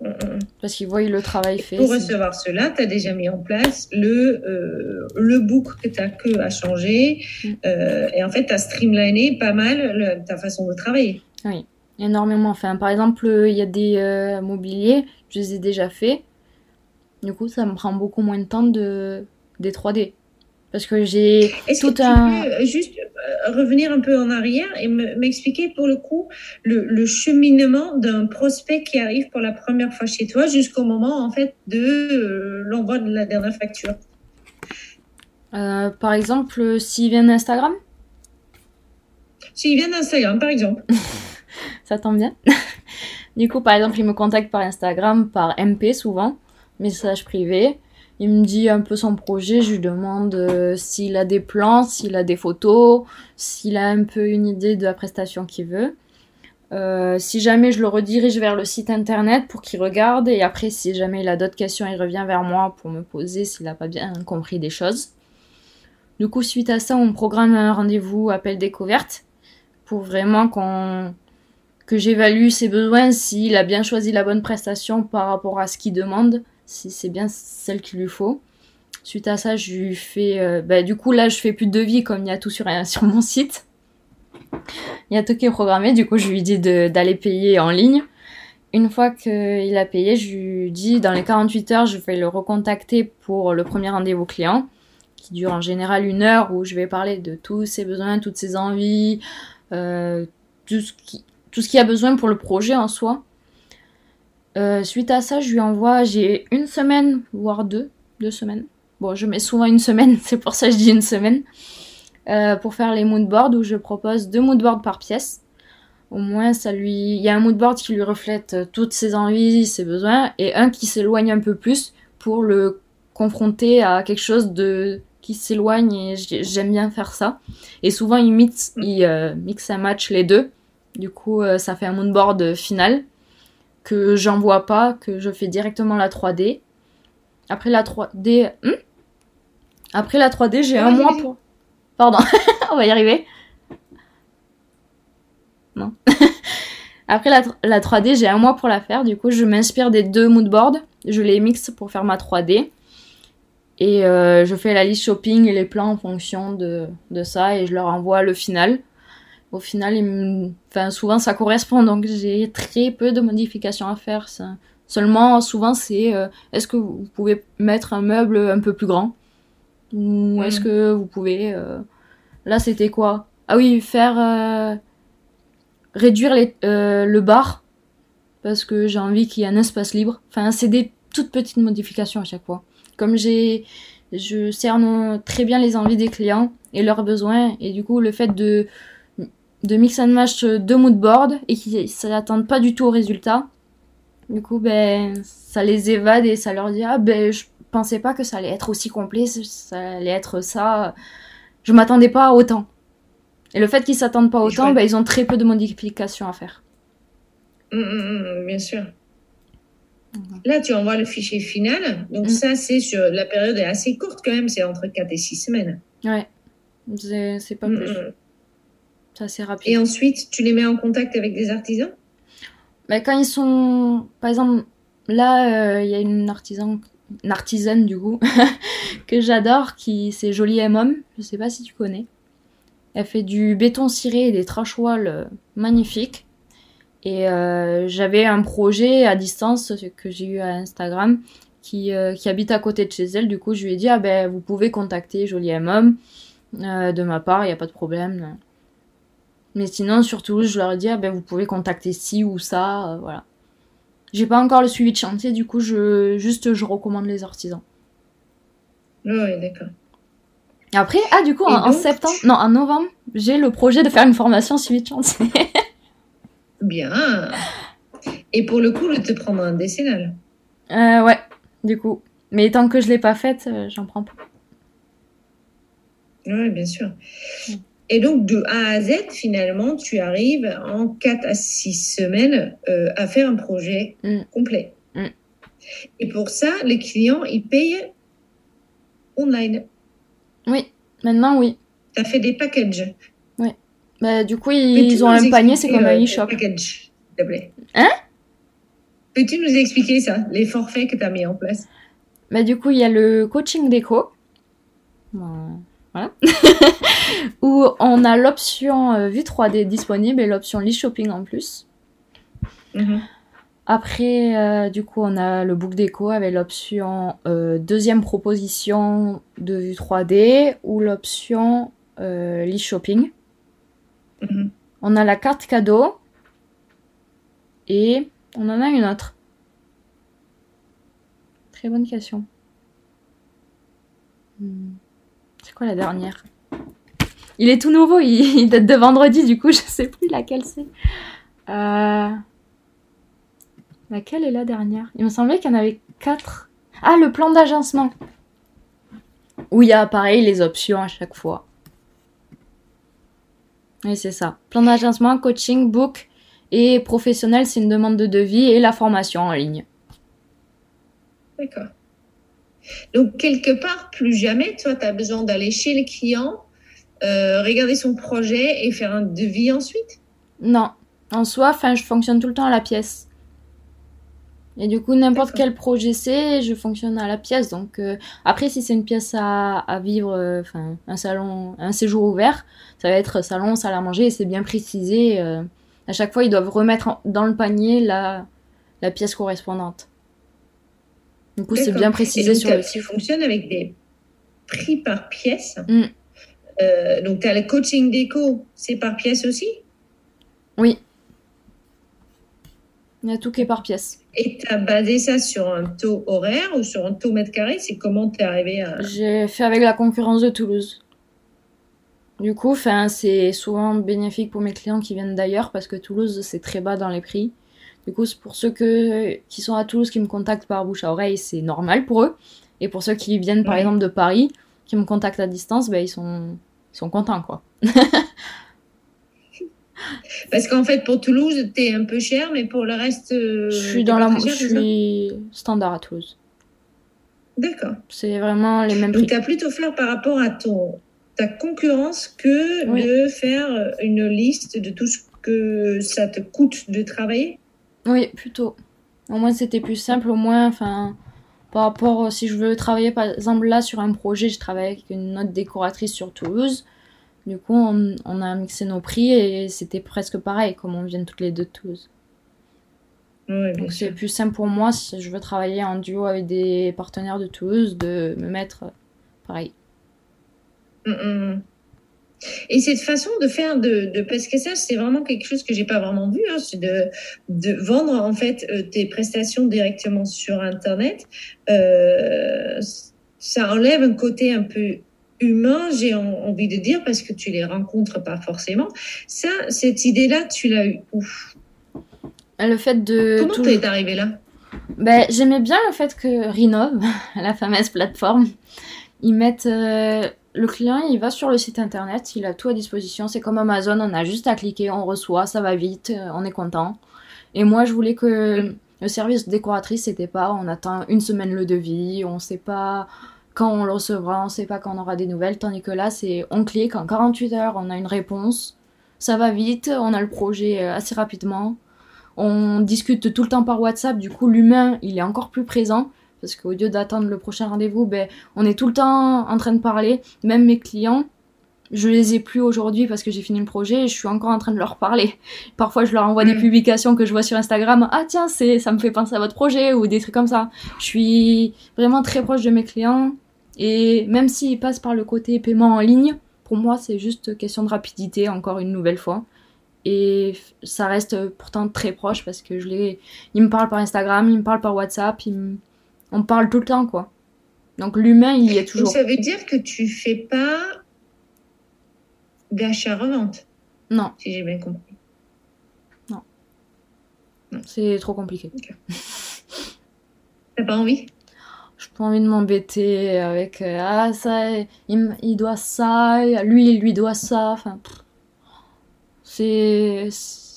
Mm, mm, Parce qu'ils voient le travail fait. Pour recevoir cela, tu as déjà mis en place le, le book que tu as que à changer. et en fait, tu as streamliné pas mal ta façon de travailler. Oui, énormément. Enfin, par exemple, il y a des mobiliers, je les ai déjà faits. Du coup, ça me prend beaucoup moins de temps de des 3D. Parce que j'ai tout que tu un. Peux juste euh, revenir un peu en arrière et m'expliquer pour le coup le, cheminement d'un prospect qui arrive pour la première fois chez toi jusqu'au moment en fait de euh, l'envoi de la dernière facture? Euh, par exemple, s'il vient d'Instagram? S'il vient d'Instagram, par exemple. Ça tombe bien. du coup, par exemple, il me contacte par Instagram, par MP souvent message privé. Il me dit un peu son projet, je lui demande euh, s'il a des plans, s'il a des photos, s'il a un peu une idée de la prestation qu'il veut. Euh, si jamais je le redirige vers le site internet pour qu'il regarde et après si jamais il a d'autres questions il revient vers moi pour me poser s'il n'a pas bien compris des choses. Du coup, suite à ça, on programme un rendez-vous appel découverte pour vraiment que j'évalue ses besoins, s'il a bien choisi la bonne prestation par rapport à ce qu'il demande, si c'est bien celle qu'il lui faut. Suite à ça, je lui fais. Euh, bah, du coup, là, je fais plus de devis comme il y a tout sur, sur mon site. Il y a tout qui est programmé, du coup, je lui dis d'aller payer en ligne. Une fois qu'il a payé, je lui dis dans les 48 heures, je vais le recontacter pour le premier rendez-vous client, qui dure en général une heure, où je vais parler de tous ses besoins, toutes ses envies, euh, tout ce qui, tout a besoin pour le projet en soi. Euh, suite à ça, je lui envoie, j'ai une semaine, voire deux, deux semaines. Bon, je mets souvent une semaine, c'est pour ça que je dis une semaine. Euh, pour faire les moodboards où je propose deux moodboards par pièce. Au moins, ça lui, il y a un moodboard qui lui reflète toutes ses envies, ses besoins, et un qui s'éloigne un peu plus pour le confronter à quelque chose de qui s'éloigne et j'aime bien faire ça. Et souvent, il mixe, il euh, mixe un match les deux du coup, euh, ça fait un moonboard final que j'envoie pas, que je fais directement la 3D. Après la 3D, hmm? Après la 3D, j'ai un mois pour. Pardon, on va y arriver. Non. Après la, la 3D, j'ai un mois pour la faire. Du coup, je m'inspire des deux moodboards. Je les mixe pour faire ma 3D. Et euh, je fais la liste shopping et les plans en fonction de, de ça. Et je leur envoie le final au final, enfin, souvent ça correspond, donc j'ai très peu de modifications à faire. Seulement, souvent, c'est euh, est-ce que vous pouvez mettre un meuble un peu plus grand? Ou est-ce que vous pouvez. Euh, là, c'était quoi? Ah oui, faire. Euh, réduire les, le bar, parce que j'ai envie qu'il y ait un espace libre. Enfin, c'est des toutes petites modifications à chaque fois. Comme j'ai. Je cerne très bien les envies des clients et leurs besoins, et du coup, le fait de de mix and match de moodboard et qui ne s'attendent pas du tout au résultat. Du coup, ben, ça les évade et ça leur dit Ah, ben, je pensais pas que ça allait être aussi complet, ça allait être ça. Je m'attendais pas à autant. Et le fait qu'ils s'attendent pas autant, ben, ils ont très peu de modifications à faire. Hum, hum, hum, bien sûr. Là, tu envoies le fichier final. Donc, ça, c'est sur la période est assez courte quand même, c'est entre 4 et 6 semaines. Ouais, c'est pas plus. C'est assez rapide. Et ensuite, tu les mets en contact avec des artisans? Bah, Quand ils sont. Par exemple, là, euh, il y a une artisan une artisane du coup que j'adore qui c'est Jolie M. Je sais pas si tu connais. Elle fait du béton ciré et des trachoiles euh, magnifiques. Et euh, j'avais un projet à distance que j'ai eu à Instagram qui, qui, habite à côté de chez elle. Du coup je lui ai dit ah ben vous pouvez contacter Jolie M. De ma part il n'y a pas de problème mais sinon, surtout, je leur ai dit, ah ben, vous pouvez contacter ci ou ça, euh, voilà. J'ai pas encore le suivi de chantier, du coup, je, juste, je recommande les artisans. Oui, d'accord. Après, ah, du coup, en, septembre, non, en novembre, j'ai le projet de faire une formation suivi de chantier. Bien. Et pour le coup, je te prendre un décennal. Euh, ouais, du coup. Mais tant que je l'ai pas faite, euh, j'en prends pas. Oui, bien sûr. Et donc, de A à Z, finalement, tu arrives en 4 à 6 semaines euh, à faire un projet mm. complet. Mm. Et pour ça, les clients, ils payent online. Oui, maintenant, oui. Tu as fait des packages. Oui. Bah, du coup, ils, ont un panier, c'est comme un euh, e-shop. package, s'il te plaît? Hein? Peux-tu nous expliquer ça, les forfaits que tu as mis en place? Bah, Du coup, il y a le coaching déco. Voilà. où on a l'option euh, vue 3D disponible et l'option list shopping en plus. Mhm. Après, euh, du coup, on a le book déco avec l'option euh, deuxième proposition de vue 3D ou l'option list shopping. Mhm. On a la carte cadeau et on en a une autre. Très bonne question. Hmm. Quoi la dernière? Il est tout nouveau, il, date de vendredi, du coup, je sais plus laquelle c'est. Euh, laquelle est la dernière? Il me semblait qu'il y en avait quatre. Ah, le plan d'agencement. Où il y a pareil les options à chaque fois. Oui, c'est ça. Plan d'agencement, coaching, book et professionnel, c'est une demande de devis et la formation en ligne. D'accord. Donc, quelque part, plus jamais, toi, tu as besoin d'aller chez le client, euh, regarder son projet et faire un devis ensuite Non. En soi, enfin, je fonctionne tout le temps à la pièce. Et du coup, n'importe quel projet c'est, je fonctionne à la pièce. Donc, euh, après, si c'est une pièce à, à vivre, euh, un salon, un séjour ouvert, ça va être salon, salle à manger, et c'est bien précisé. euh, à chaque fois, ils doivent remettre en- dans le panier la, la pièce correspondante. Du coup, c'est bien précisé donc, sur le tu site. fonctionnes avec des prix par pièce. Mm. Euh, donc, tu as le coaching déco, c'est par pièce aussi? Oui. Il y a tout qui est par pièce. Et tu as basé ça sur un taux horaire ou sur un taux mètre carré? C'est comment tu es arrivé à. J'ai fait avec la concurrence de Toulouse. Du coup, c'est souvent bénéfique pour mes clients qui viennent d'ailleurs parce que Toulouse, c'est très bas dans les prix. Du coup, pour ceux que, qui sont à Toulouse qui me contactent par bouche à oreille, c'est normal pour eux. Et pour ceux qui viennent par Ouais. exemple de Paris, qui me contactent à distance, ben, ils, sont, ils sont contents quoi. Parce qu'en fait, pour Toulouse, tu es un peu cher, mais pour le reste. euh, je suis t'es dans la, cher, je suis standard à Toulouse. D'accord. C'est vraiment les mêmes Donc, prix. tu as plutôt fleur par rapport à ton, ta concurrence que Oui. de faire une liste de tout ce que ça te coûte de travailler? Oui, plutôt. Au moins, c'était plus simple. Au moins, enfin, par rapport, euh, si je veux travailler, par exemple, là, sur un projet, je travaille avec une autre décoratrice sur Toulouse. Du coup, on, on a mixé nos prix et c'était presque pareil, comme on vient toutes les deux de Toulouse. Oui, Donc, c'est plus simple pour moi, si je veux travailler en duo avec des partenaires de Toulouse, de me mettre euh, pareil. Mm, mm. Et cette façon de faire de, de parce que ça, c'est vraiment quelque chose que j'ai pas vraiment vu, hein, c'est de, de vendre en fait euh, tes prestations directement sur Internet. Euh, ça enlève un côté un peu humain, j'ai en- envie de dire, parce que tu les rencontres pas forcément. Ça, cette idée-là, tu l'as eu où? Et Le fait de. Comment tout- t'es arrivé là? Ben, j'aimais bien le fait que Rinov, la fameuse plateforme, ils mettent euh, le client, il va sur le site internet, il a tout à disposition. C'est comme Amazon, on a juste à cliquer, on reçoit, ça va vite, euh, on est content. Et moi, je voulais que le service décoratrice, c'était pas on attend une semaine le devis, on sait pas quand on le recevra, on sait pas quand on aura des nouvelles. Tandis que là, c'est on clique, en 48 heures, on a une réponse, ça va vite, on a le projet euh, assez rapidement. On discute tout le temps par WhatsApp, du coup l'humain il est encore plus présent parce qu'au lieu d'attendre le prochain rendez-vous, ben, on est tout le temps en train de parler. Même mes clients, je les ai plus aujourd'hui parce que j'ai fini le projet et je suis encore en train de leur parler. Parfois je leur envoie des Mm. publications que je vois sur Instagram, ah tiens c'est ça me fait penser à votre projet ou des trucs comme ça. Je suis vraiment très proche de mes clients et même s'ils passent par le côté paiement en ligne, pour moi c'est juste question de rapidité encore une nouvelle fois. Et ça reste pourtant très proche parce que je les... Ils me parlent par Instagram, ils me parlent par WhatsApp, ils me- on parle tout le temps quoi. Donc l'humain il y est Donc toujours. ça veut dire que tu fais pas d'achat-revente, Non, si j'ai bien compris. c'est trop compliqué. T'as pas envie? J'ai pas envie de m'embêter avec euh, ah ça il, il doit ça, lui il lui doit ça. Enfin, c'est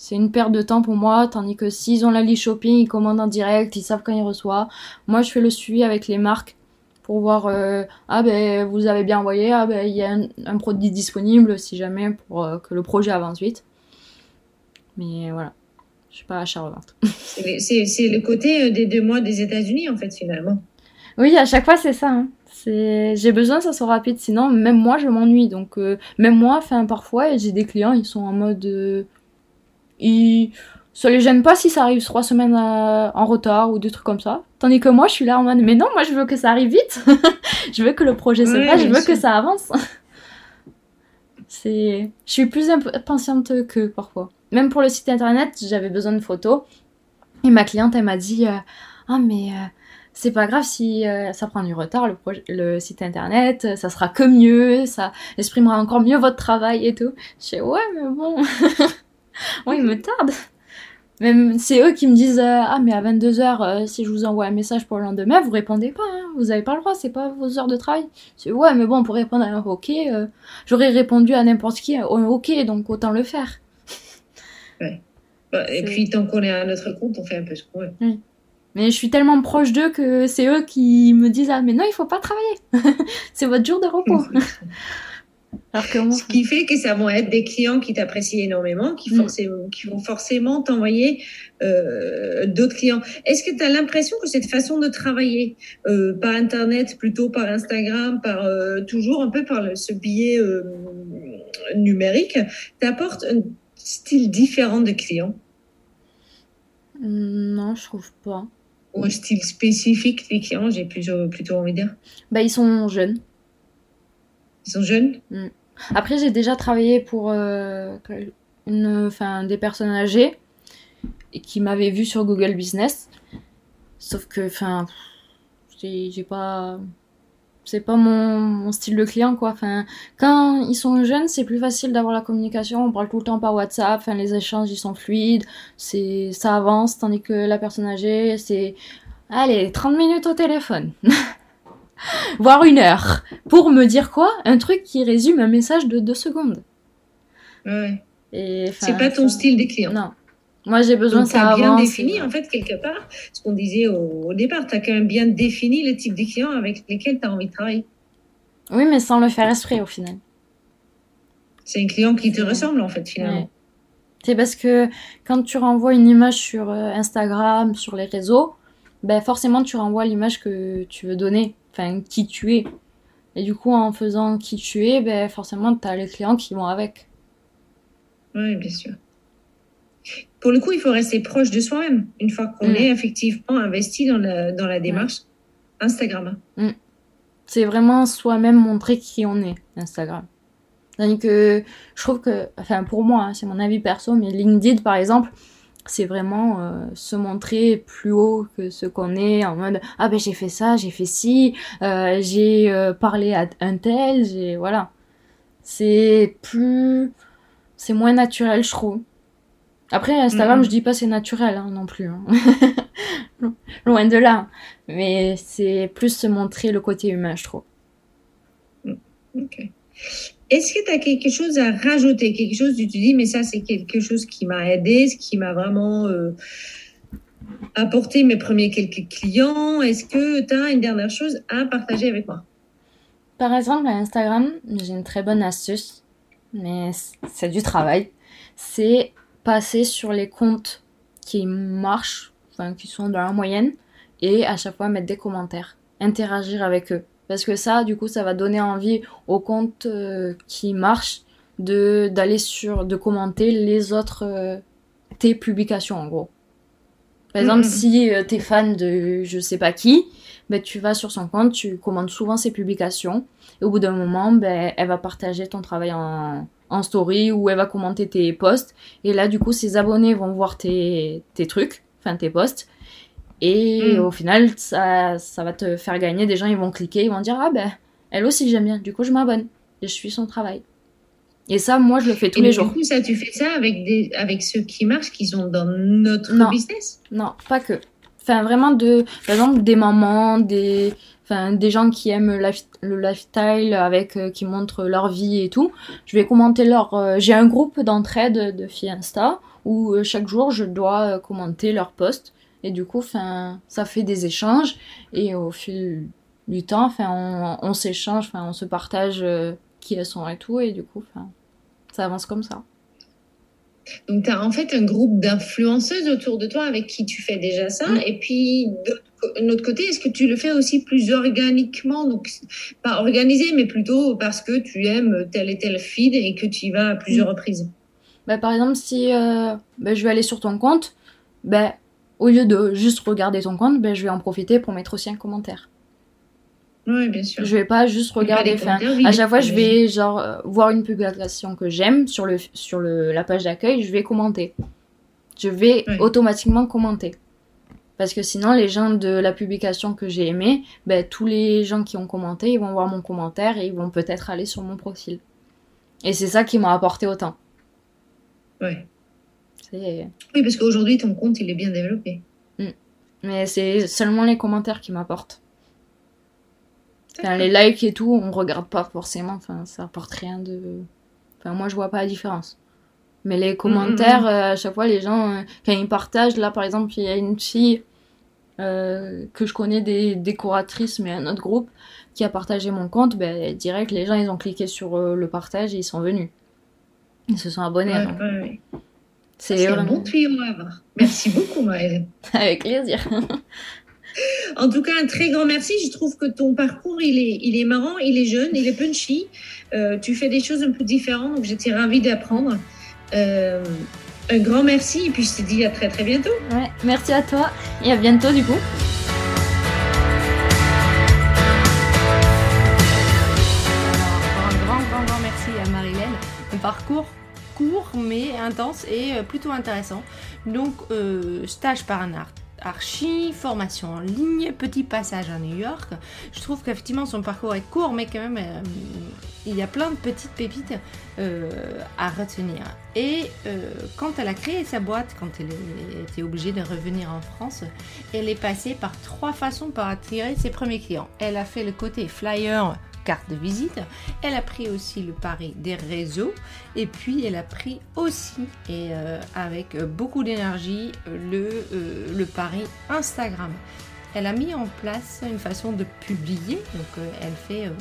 c'est une perte de temps pour moi. Tandis que s'ils ont la liste shopping, ils commandent en direct, ils savent quand ils reçoivent. Moi je fais le suivi avec les marques pour voir euh, ah ben vous avez bien envoyé, ah ben il y a un, un produit disponible si jamais pour euh, que le projet avance vite. Mais voilà, je suis pas achat revente. C'est le côté euh, des deux mois des États-Unis, en fait, finalement. Oui, à chaque fois c'est ça. hein. J'ai besoin que ça soit rapide, sinon même moi je m'ennuie. Donc euh, même moi, enfin parfois j'ai des clients, ils sont en mode, ils ça les gêne pas si ça arrive trois semaines euh, en retard ou des trucs comme ça. Tandis que moi je suis là en mode, mais non, moi je veux que ça arrive vite. je veux que le projet se fasse, je veux que ça avance. C'est, je suis plus impatiente que parfois. Même pour le site internet, j'avais besoin de photos. Et ma cliente, elle m'a dit, euh, ah mais euh, c'est pas grave si euh, ça prend du retard le, projet- le site internet, ça sera que mieux, ça exprimera encore mieux votre travail et tout. Je fais ouais mais bon, ouais il me tarde. Même c'est eux qui me disent euh, ah mais à 22h si je vous envoie un message pour le lendemain vous répondez pas, hein, vous avez pas le droit, c'est pas vos heures de travail. C'est ouais mais bon pour répondre à un ok, euh, j'aurais répondu à n'importe qui un ok donc autant le faire. Et puis, tant qu'on est à notre compte, on fait un peu ce qu'on veut. Mais je suis tellement proche d'eux que c'est eux qui me disent ah mais non il faut pas travailler, c'est votre jour de repos. Alors que Ce qui fait que ça vont être des clients qui t'apprécient énormément, qui, mm. qui vont forcément t'envoyer euh, d'autres clients. Est-ce que tu as l'impression que cette façon de travailler euh, par Internet, plutôt par Instagram, par euh, toujours un peu par ce biais numérique, t'apporte un style différent de clients Non, je trouve pas. Ou un style spécifique des clients, j'ai plutôt, plutôt envie de dire? Bah, Ils sont jeunes. Ils sont jeunes mm. Après, j'ai déjà travaillé pour une, enfin, des personnes âgées et qui m'avaient vu sur Google Business. Sauf que, enfin, j'ai pas c'est pas mon, style de client quoi. Enfin, quand ils sont jeunes, c'est plus facile d'avoir la communication. On parle tout le temps par WhatsApp. Enfin, les échanges ils sont fluides. C'est ça avance. Tandis que la personne âgée, c'est allez 30 minutes au téléphone, voire une heure, pour me dire quoi? Un truc qui résume un message de deux secondes. Ouais. C'est pas ton style client. Non. Moi, j'ai besoin de ça bien défini, en fait, quelque part, ce qu'on disait au, départ. Tu as quand même bien défini le type de clients avec lesquels tu as envie de travailler. Oui, mais sans le faire esprit, au final. C'est un client qui te ressemble, en fait, finalement. C'est parce que quand tu renvoies une image sur euh, Instagram, sur les réseaux, ben forcément, tu renvoies l'image que tu veux donner, enfin, qui tu es. Et du coup, en faisant qui tu es, ben forcément, tu as les clients qui vont avec. Oui, bien sûr pour le coup, il faut rester proche de soi-même une fois qu'on mm. est effectivement investi dans la, dans la démarche Instagram. Mm. C'est vraiment soi-même montrer qui on est, Instagram. que je trouve que, enfin pour moi, hein, c'est mon avis perso, mais LinkedIn par exemple, c'est vraiment euh, se montrer plus haut que ce qu'on est en mode ah ben j'ai fait ça, j'ai fait ci, euh, j'ai euh, parlé à un tel, j'ai voilà. C'est plus, c'est moins naturel je trouve. Après, Instagram, je dis pas c'est naturel hein, non plus. Hein. Loin de là. Mais c'est plus se montrer le côté humain, je trouve. Mm, ok. Est-ce que tu as quelque chose à rajouter Quelque chose tu dis, mais ça, c'est quelque chose qui m'a aidé, ce qui m'a vraiment euh, apporté mes premiers quelques clients? Est-ce que tu as une dernière chose à partager avec moi? Par exemple, à Instagram, j'ai une très bonne astuce, mais c'est du travail. C'est passer sur les comptes qui marchent, enfin qui sont dans la moyenne, et à chaque fois mettre des commentaires, interagir avec eux. Parce que ça, du coup, ça va donner envie aux comptes euh, qui marchent de d'aller sur, de commenter les autres euh, tes publications en gros. Par exemple, mm-hmm. si euh, tu es fan de je sais pas qui, ben, tu vas sur son compte, tu commandes souvent ses publications, et au bout d'un moment, ben, elle va partager ton travail en, en story où elle va commenter tes posts. Et là, du coup, ses abonnés vont voir tes, tes trucs, enfin tes posts. Et mm. au final, ça, ça va te faire gagner. Des gens, ils vont cliquer, ils vont dire Ah ben, elle aussi, j'aime bien. Du coup, je m'abonne. Et je suis son travail. Et ça, moi, je le fais tous les jours. Du coup, ça, tu fais ça avec, des, avec ceux qui marchent, qui sont dans notre business? Non, pas que. Enfin, vraiment, de, par exemple, des mamans, des, enfin des gens qui aiment le lifestyle avec euh, qui montrent leur vie et tout je vais commenter leur euh, j'ai un groupe d'entraide de filles Insta où euh, chaque jour je dois commenter leur post et du coup enfin ça fait des échanges. Et au fil du temps enfin on, s'échange enfin on se partage qui elles sont et tout. Et du coup enfin ça avance comme ça. Donc, tu as en fait un groupe d'influenceuses autour de toi avec qui tu fais déjà ça. Et puis, de notre côté, est-ce que tu le fais aussi plus organiquement? Donc, pas organisé, mais plutôt parce que tu aimes tel et tel feed et que tu y vas à plusieurs reprises. Bah, Par exemple, si euh, bah, je vais aller sur ton compte, bah, au lieu de juste regarder ton compte, bah, je vais en profiter pour mettre aussi un commentaire. Oui, bien sûr. Je vais pas juste regarder. Enfin, à chaque fois, je vais genre euh, voir une publication que j'aime sur le sur le la page d'accueil, je vais commenter. Je vais automatiquement commenter. Parce que sinon, les gens de la publication que j'ai aimé, ben, tous les gens qui ont commenté, ils vont voir mon commentaire et ils vont peut-être aller sur mon profil. Et c'est ça qui m'a apporté autant. Ouais. Oui, parce qu'aujourd'hui, ton compte, il est bien développé. Mm. Mais c'est seulement les commentaires qui m'apportent les likes et tout, on regarde pas forcément. Enfin, ça apporte rien de. Enfin, moi, je vois pas la différence. Mais les commentaires, mm, mm. Euh, à chaque fois, les gens, euh, quand ils partagent, là, par exemple, il y a une fille que je connais des décoratrices, mais un autre groupe, qui a partagé mon compte, ben, direct, les gens, ils ont cliqué sur le partage et ils sont venus. Ils se sont abonnés. C'est un bon tuyau à avoir. Merci beaucoup, Maëlle. Avec plaisir. En tout cas, un très grand merci. Je trouve que ton parcours, il est, il est marrant, il est jeune, il est punchy. Euh, tu fais des choses un peu différentes, donc j'étais ravie d'apprendre. Euh, un grand merci et puis je te dis à très très bientôt. Ouais, merci à toi et à bientôt du coup. Court mais intense et euh, plutôt intéressant. Donc stage par un art archi, formation en ligne, petit passage à New York. Je trouve qu'effectivement son parcours est court, mais quand même euh, il y a plein de petites pépites euh, à retenir. Et euh, quand elle a créé sa boîte, quand elle était obligée de revenir en France, elle est passée par trois façons pour attirer ses premiers clients. Elle a fait le côté flyer carte de visite. Elle a pris aussi le pari des réseaux et puis elle a pris aussi et euh, avec beaucoup d'énergie le, euh, le pari Instagram. Elle a mis en place une façon de publier, donc euh, elle fait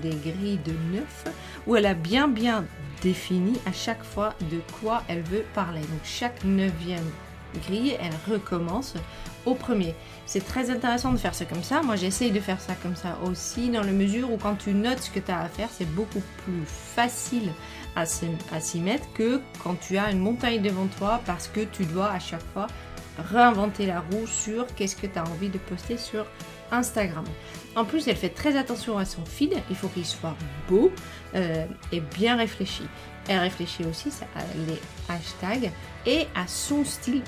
des grilles de neuf où elle a bien bien défini à chaque fois de quoi elle veut parler. Donc chaque neuvième grille, elle recommence au premier. C'est très intéressant de faire ça comme ça. Moi, j'essaye de faire ça comme ça aussi, dans la mesure où quand tu notes ce que tu as à faire, c'est beaucoup plus facile à s'y mettre que quand tu as une montagne devant toi parce que tu dois à chaque fois réinventer la roue sur qu'est-ce que tu as envie de poster sur Instagram. En plus, elle fait très attention à son feed. Il faut qu'il soit beau euh, et bien réfléchi. Elle réfléchit aussi à les hashtags et à son style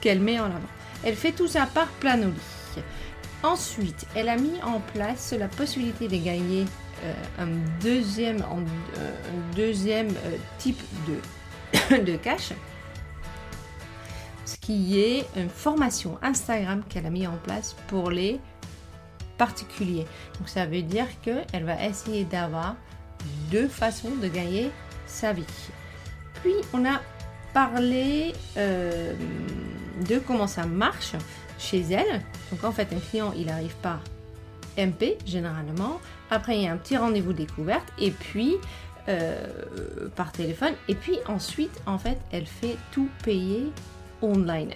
qu'elle met en avant. Elle fait tout ça par Planoly. Ensuite, elle a mis en place la possibilité de gagner euh, un deuxième, euh, deuxième euh, type de, de cash, ce qui est une formation Instagram qu'elle a mis en place pour les particuliers. Donc ça veut dire qu'elle va essayer d'avoir deux façons de gagner sa vie. Puis on a parlé de comment ça marche chez elle. Donc en fait, un client, il arrive par MP généralement. Après, il y a un petit rendez-vous découverte et puis euh, par téléphone. Et puis ensuite, en fait, elle fait tout payer online.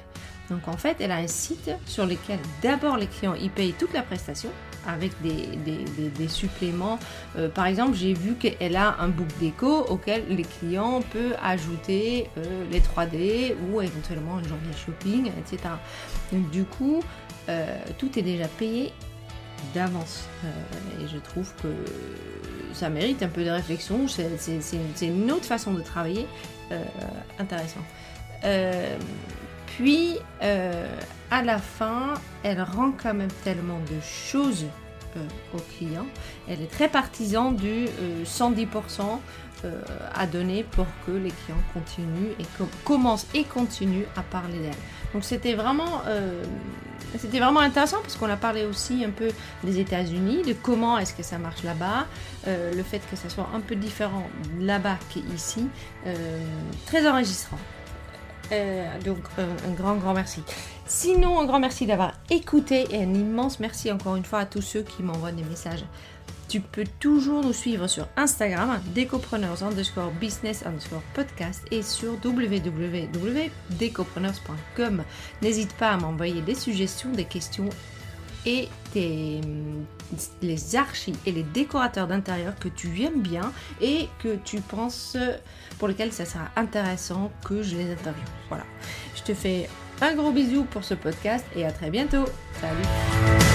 Donc en fait, elle a un site sur lequel d'abord les clients y payent toute la prestation avec des, suppléments. Euh, par exemple, j'ai vu qu'elle a un book déco auquel les clients peuvent ajouter euh, les 3D ou éventuellement une journée shopping, etc. Donc du coup, euh, tout est déjà payé d'avance. et je trouve que ça mérite un peu de réflexion. C'est une autre façon de travailler intéressant. Puis, à la fin, elle rend quand même tellement de choses euh, aux clients. Elle est très partisan du 110% euh, euh, à donner pour que les clients continuent et commencent et continuent à parler d'elle. Donc c'était vraiment, c'était vraiment intéressant parce qu'on a parlé aussi un peu des États-Unis, de comment est-ce que ça marche là-bas, le fait que ça soit un peu différent là-bas qu'ici, très enregistrant. Donc un grand grand merci. Sinon, un grand merci d'avoir écouté et un immense merci encore une fois à tous ceux qui m'envoient des messages. Tu peux toujours nous suivre sur Instagram, décopreneurs underscore business underscore podcast et sur www.decopreneurs.com. N'hésite pas à m'envoyer des suggestions, des questions et les archis et les décorateurs d'intérieur que tu aimes bien et que tu penses pour lesquels ça sera intéressant que je les interviewe. Voilà. Je te fais un gros bisou pour ce podcast et à très bientôt. Salut